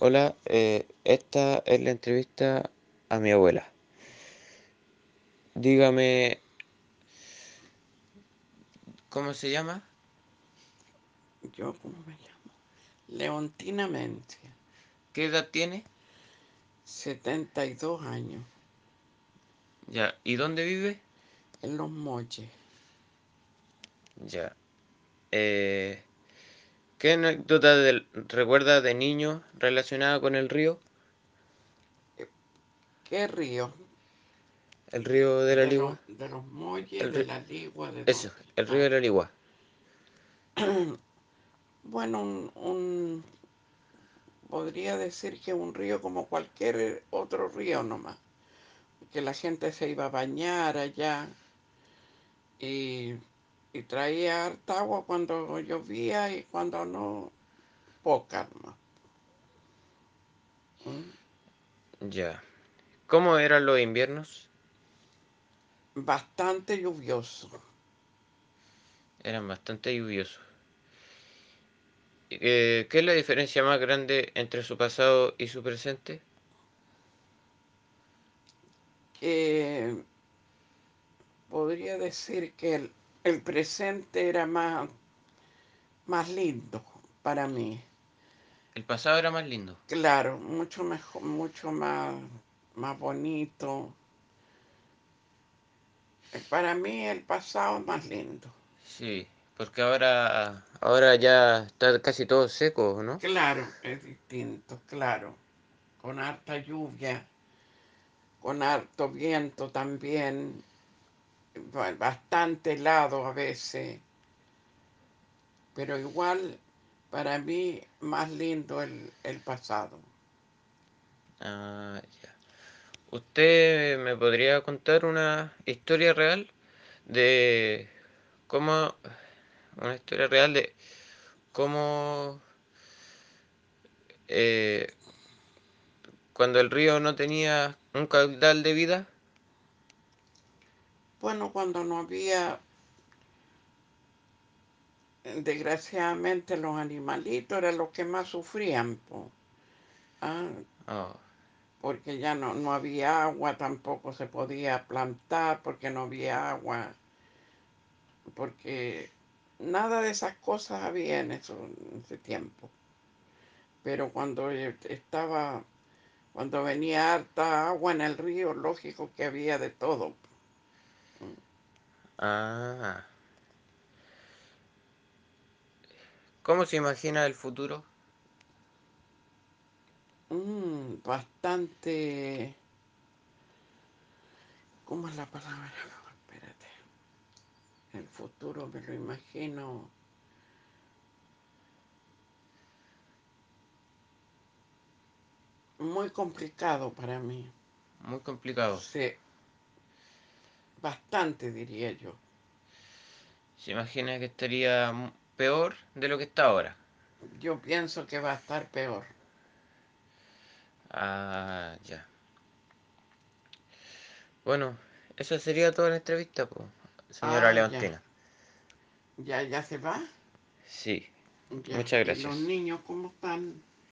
Hola, eh, esta es la entrevista a mi abuela. Dígame, ¿cómo se llama? ¿Yo cómo me llamo? Leontina Mencia, ¿Qué edad tiene? 72 años, Ya, ¿y dónde vive? en Los Moches. Ya. Eh, ¿qué anécdota del- recuerda de niño relacionada con el río? ¿Qué río? El río de la de, Ligua. de los Molles, El de la Ligua, de Eso, el río de la Ligua. Bueno, un, un- podría decir que un río como cualquier otro río nomás. Que la gente se iba a bañar allá y, y traía harta agua cuando llovía y cuando no, poca nomás. ¿Mm? Ya. ¿Cómo eran los inviernos? Bastante lluvioso. Eran bastante lluviosos. Eh, ¿qué es la diferencia más grande entre su pasado y su presente? que podría decir que el, el presente era más, más lindo para mí. El pasado era más lindo. Claro, mucho mejor, mucho más, más bonito. Para mí el pasado es más lindo. Sí, porque ahora, ahora ya está casi todo seco, ¿no? Claro, es distinto, claro. Con harta lluvia, con harto viento también, bastante helado a veces, pero igual para mí más lindo el, el pasado. Ah, ya. ¿Usted me podría contar una historia real de cómo, una historia real de cómo eh, cuando el río no tenía un caudal de vida? Bueno, cuando no había, desgraciadamente los animalitos eran los que más sufrían, po. Ah, Oh, porque ya no, no había agua, tampoco se podía plantar porque no había agua, porque nada de esas cosas había en, eso, en ese tiempo. Pero cuando eh, estaba, cuando venía harta agua en el río, lógico que había de todo. Ah. ¿Cómo se imagina el futuro? Mm, bastante, ¿cómo es la palabra? Espérate. El futuro me lo imagino muy complicado para mí. Muy complicado. Sí, bastante diría yo. Se imagina que estaría peor de lo que está ahora. Yo pienso que va a estar peor. Ah, ya. Bueno, esa sería toda la entrevista, pues, señora Ah. Leontina. Ya, ya se va. Sí, Ya. muchas ¿Y los gracias. niños cómo están?